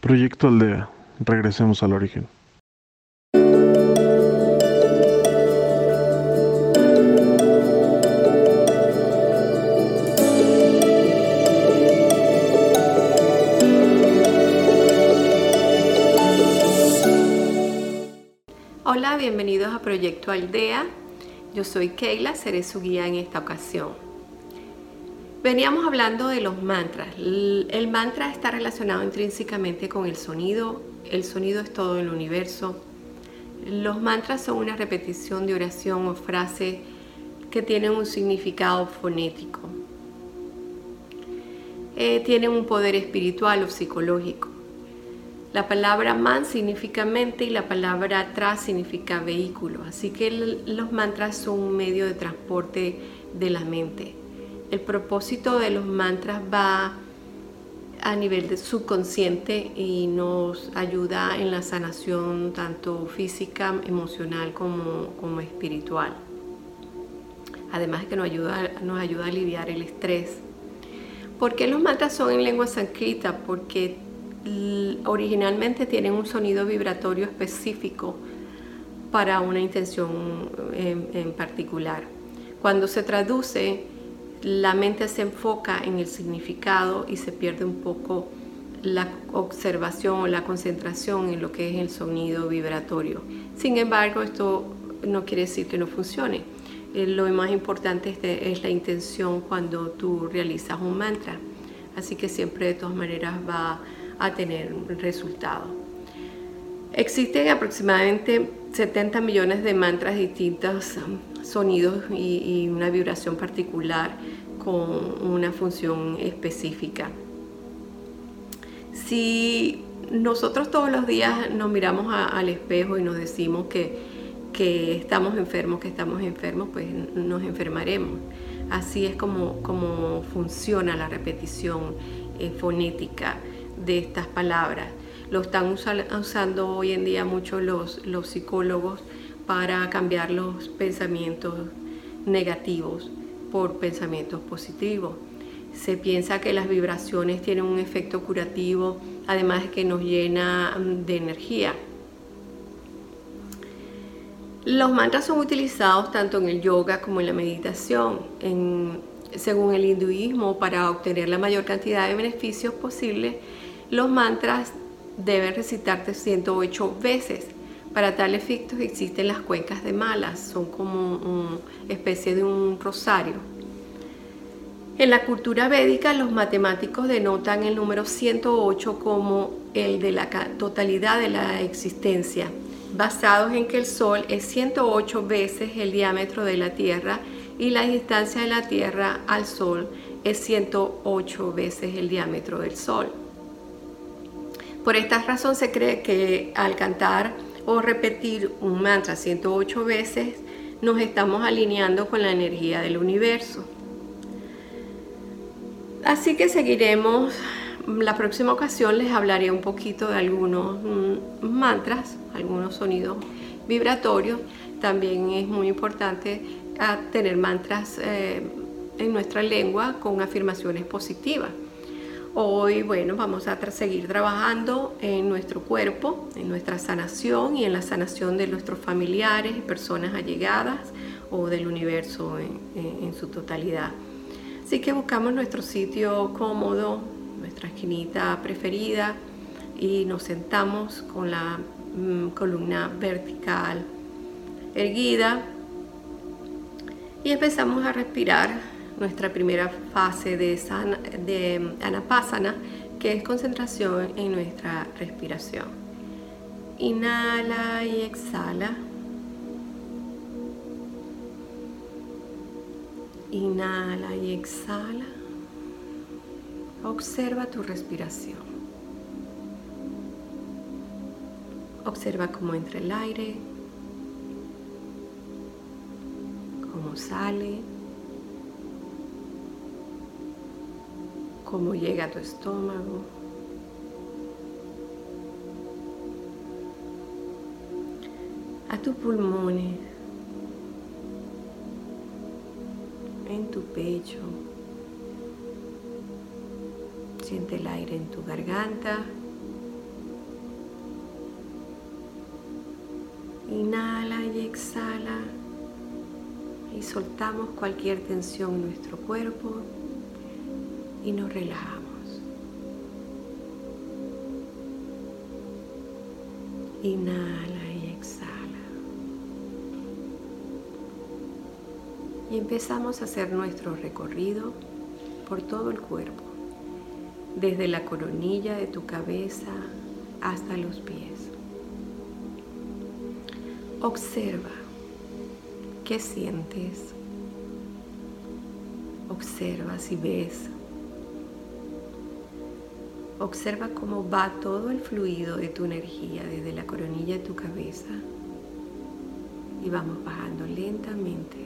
Proyecto Aldea. Regresemos al origen. Hola, bienvenidos a Proyecto Aldea. Yo soy Keila, seré su guía en esta ocasión. Veníamos hablando de los mantras. El mantra está relacionado intrínsecamente con el sonido. El sonido es todo el universo. Los mantras son una repetición de oración o frase que tienen un significado fonético. Eh, tienen un poder espiritual o psicológico. La palabra man significa mente y la palabra tra significa vehículo. Así que los mantras son un medio de transporte de la mente el propósito de los mantras va a nivel de subconsciente y nos ayuda en la sanación tanto física, emocional como, espiritual. Además que nos ayuda, nos ayuda a aliviar el estrés. ¿Por qué los mantras son en lengua sánscrita? Porque originalmente tienen un sonido vibratorio específico para una intención en, en particular. Cuando se traduce, la mente se enfoca en el significado y se pierde un poco la observación o la concentración en lo que es el sonido vibratorio. Sin embargo, esto no quiere decir que no funcione. Eh, lo más importante es, la intención cuando tú realizas un mantra. Así que siempre de todas maneras va a tener un resultado. Existen aproximadamente 70 millones de mantras distintos sonidos y, una vibración particular con una función específica. Si nosotros todos los días nos miramos al espejo y nos decimos que, que, estamos enfermos, que estamos enfermos, pues nos enfermaremos. Así es como, como funciona la repetición eh, fonética de estas palabras. Lo están usando hoy en día mucho los, los psicólogos para cambiar los pensamientos negativos por pensamientos positivos. Se piensa que las vibraciones tienen un efecto curativo, además de que nos llena mm, de energía. Los mantras son utilizados tanto en el yoga como en la meditación. según el hinduismo, para obtener la mayor cantidad de beneficios posibles, los mantras deben recitarse 108 veces para tal efecto existen las cuencas de malas, son como una especie de un rosario. En la cultura védica los matemáticos denotan el número 108 como el de la totalidad de la existencia, basados en que el Sol es 108 veces el diámetro de la Tierra y la distancia de la Tierra al Sol es 108 veces el diámetro del Sol. Por esta razón se cree que al cantar o repetir un mantra 108 veces, nos estamos alineando con la energía del universo. Así que seguiremos, la próxima ocasión les hablaré un poquito de algunos mm, mantras, algunos sonidos vibratorios. También es muy importante ah, tener mantras eh, en nuestra lengua con afirmaciones positivas. Hoy, bueno, vamos a seguir trabajando en nuestro cuerpo, en nuestra sanación y en la sanación de nuestros familiares y personas allegadas o del universo en, su totalidad. Así que buscamos nuestro sitio cómodo, nuestra esquinita preferida y nos sentamos con la mm, columna vertical erguida y empezamos a respirar nuestra primera fase de, sana, de anapasana, que es concentración en nuestra respiración. Inhala y exhala. Inhala y exhala. Observa tu respiración. Observa cómo entra el aire, cómo sale. cómo llega a tu estómago. a tus pulmones, en tu pecho. Siente el aire en tu garganta. Inhala y exhala y soltamos cualquier tensión en nuestro cuerpo y nos relajamos. Inhala y exhala. Y empezamos a hacer nuestro recorrido por todo el cuerpo, desde la coronilla de tu cabeza hasta los pies. Observa qué sientes. Observa si ves. Observa cómo va todo el fluido de tu energía desde la coronilla de tu cabeza y vamos bajando lentamente.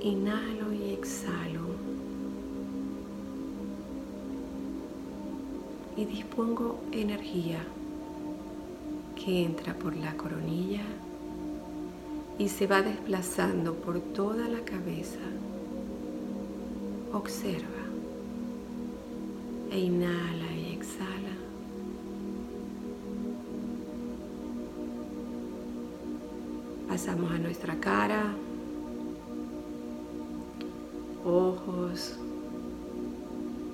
Inhalo y exhalo. Y dispongo energía que entra por la coronilla y se va desplazando por toda la cabeza. Observa e inhala y exhala. Pasamos a nuestra cara, ojos,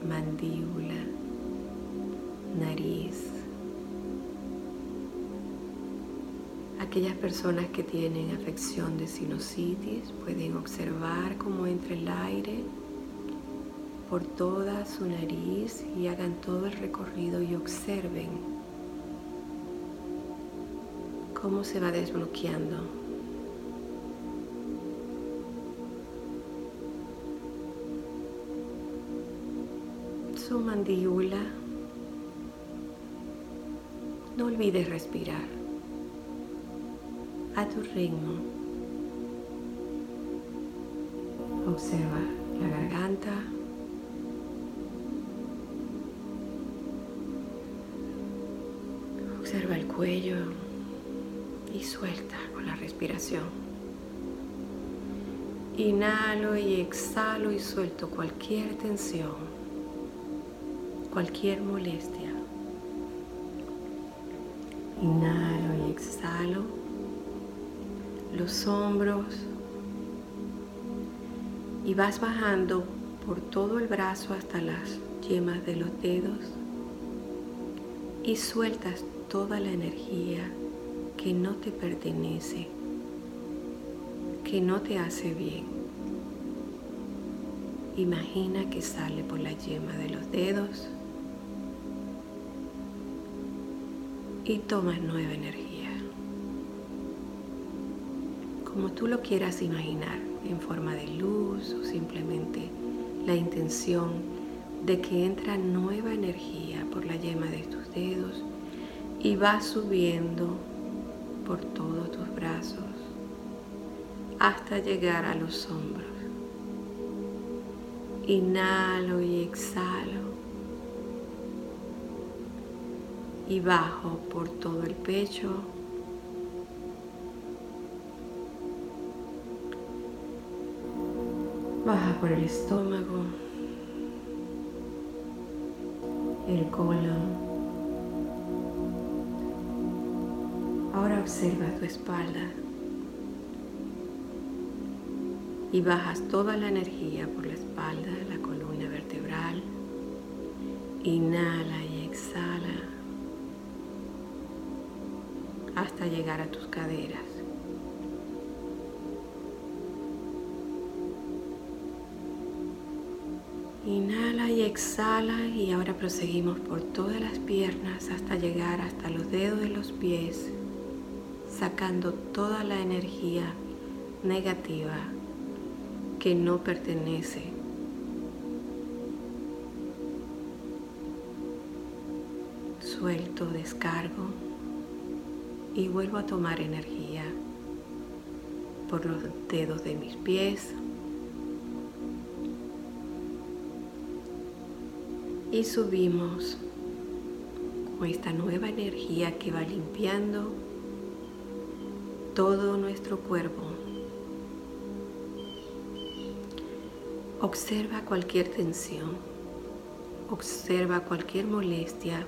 mandíbula, nariz. Aquellas personas que tienen afección de sinusitis pueden observar cómo entra el aire por toda su nariz y hagan todo el recorrido y observen cómo se va desbloqueando. Su mandíbula. No olvides respirar a tu ritmo. Observa la garganta. Observa el cuello y suelta con la respiración. Inhalo y exhalo y suelto cualquier tensión, cualquier molestia. Inhalo y exhalo los hombros y vas bajando por todo el brazo hasta las yemas de los dedos y sueltas toda la energía que no te pertenece, que no te hace bien. Imagina que sale por la yema de los dedos y tomas nueva energía. Como tú lo quieras imaginar, en forma de luz o simplemente la intención de que entra nueva energía y va subiendo por todos tus brazos hasta llegar a los hombros. Inhalo y exhalo. Y bajo por todo el pecho. Baja por el estómago, el colon. Observa tu espalda y bajas toda la energía por la espalda, la columna vertebral. Inhala y exhala hasta llegar a tus caderas. Inhala y exhala y ahora proseguimos por todas las piernas hasta llegar hasta los dedos de los pies sacando toda la energía negativa que no pertenece. Suelto, descargo y vuelvo a tomar energía por los dedos de mis pies. Y subimos con esta nueva energía que va limpiando todo nuestro cuerpo. Observa cualquier tensión, observa cualquier molestia,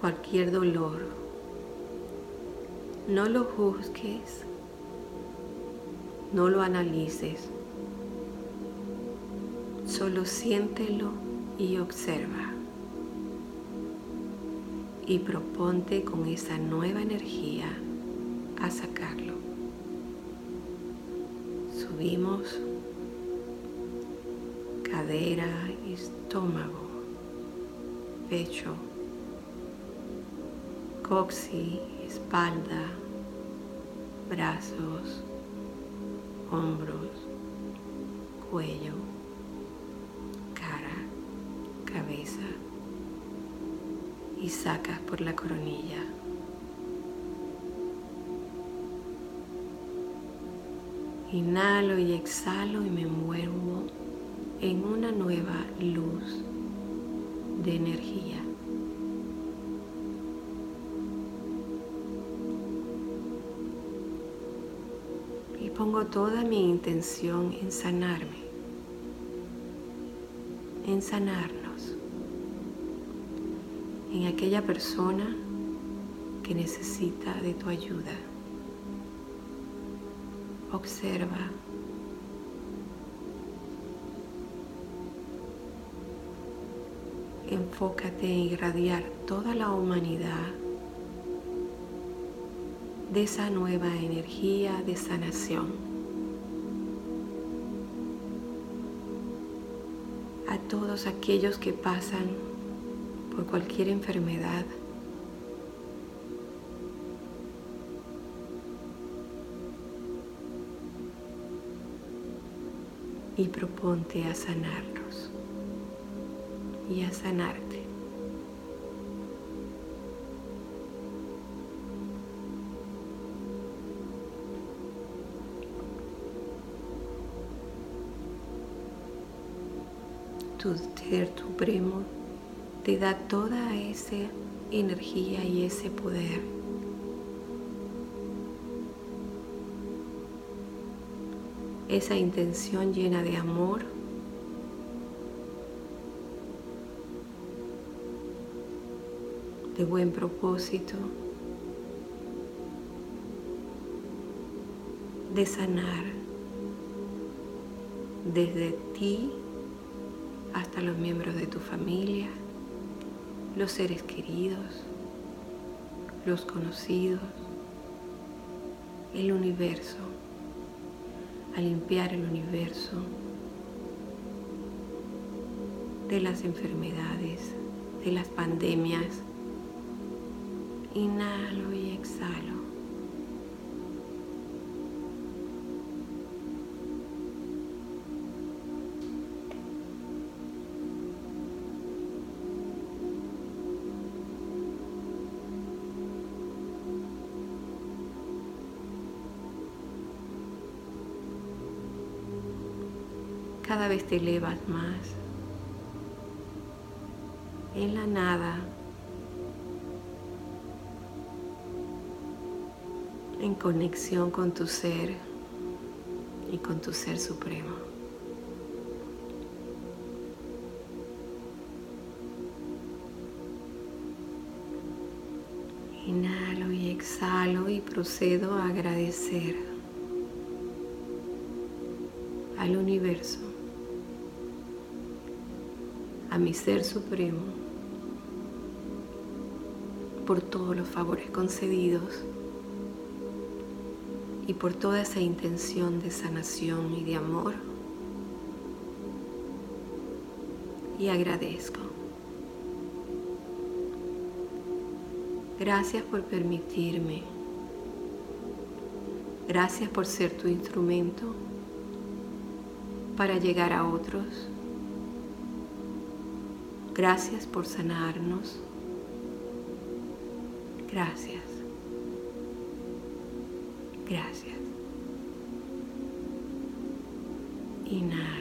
cualquier dolor No lo juzgues, no lo analices, solo siéntelo y observa. Y proponte con esa nueva energía a sacarlo. Subimos cadera, estómago, pecho, coxi, espalda, brazos, hombros, cuello, cara, cabeza y sacas por la coronilla. Inhalo y exhalo y me envuelvo en una nueva luz de energía. Y pongo toda mi intención en sanarme, en sanarnos, en aquella persona que necesita de tu ayuda. Observa enfócate en irradiar toda la humanidad de esa nueva energía de sanación. A todos aquellos que pasan por cualquier enfermedad. Y proponte a sanarlos y a sanarte. Tu ser supremo te da toda esa energía y ese poder. Esa intención llena de amor. De buen propósito, de sanar. Desde ti hasta los miembros de tu familia, los seres queridos, los conocidos, el universo, a limpiar el universo de las enfermedades, de las pandemias, Inhalo y exhalo. Cada vez te elevas más. En la nada en conexión con tu ser y con tu ser supremo. Inhalo y exhalo y procedo a agradecer al universo, a mi ser supremo, por todos los favores concedidos y por toda esa intención de sanación y de amor. Y agradezco. Gracias por permitirme. Gracias por ser tu instrumento para llegar a otros. Gracias por sanarnos. Gracias. Gracias. Inhalo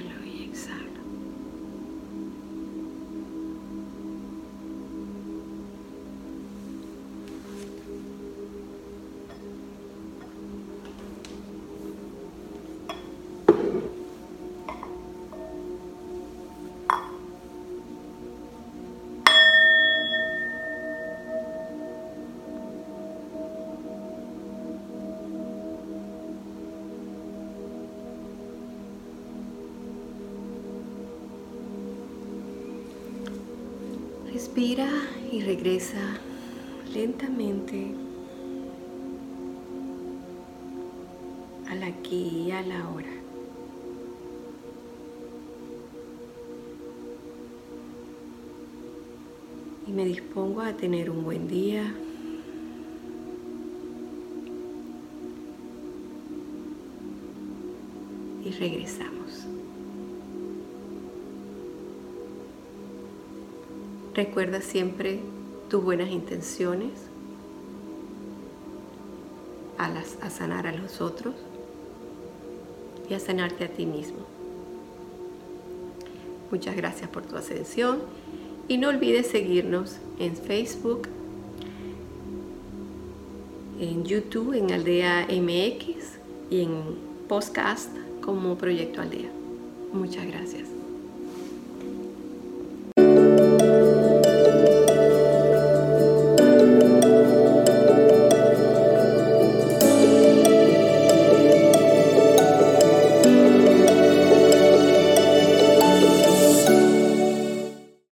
Respira y regresa lentamente al aquí y a la hora. Y me dispongo a tener un buen día. Y regresamos. Recuerda siempre tus buenas intenciones a, las, a sanar a los otros y a sanarte a ti mismo. Muchas gracias por tu ascensión y no olvides seguirnos en Facebook, en YouTube, en Aldea MX y en podcast como Proyecto Aldea. Muchas gracias.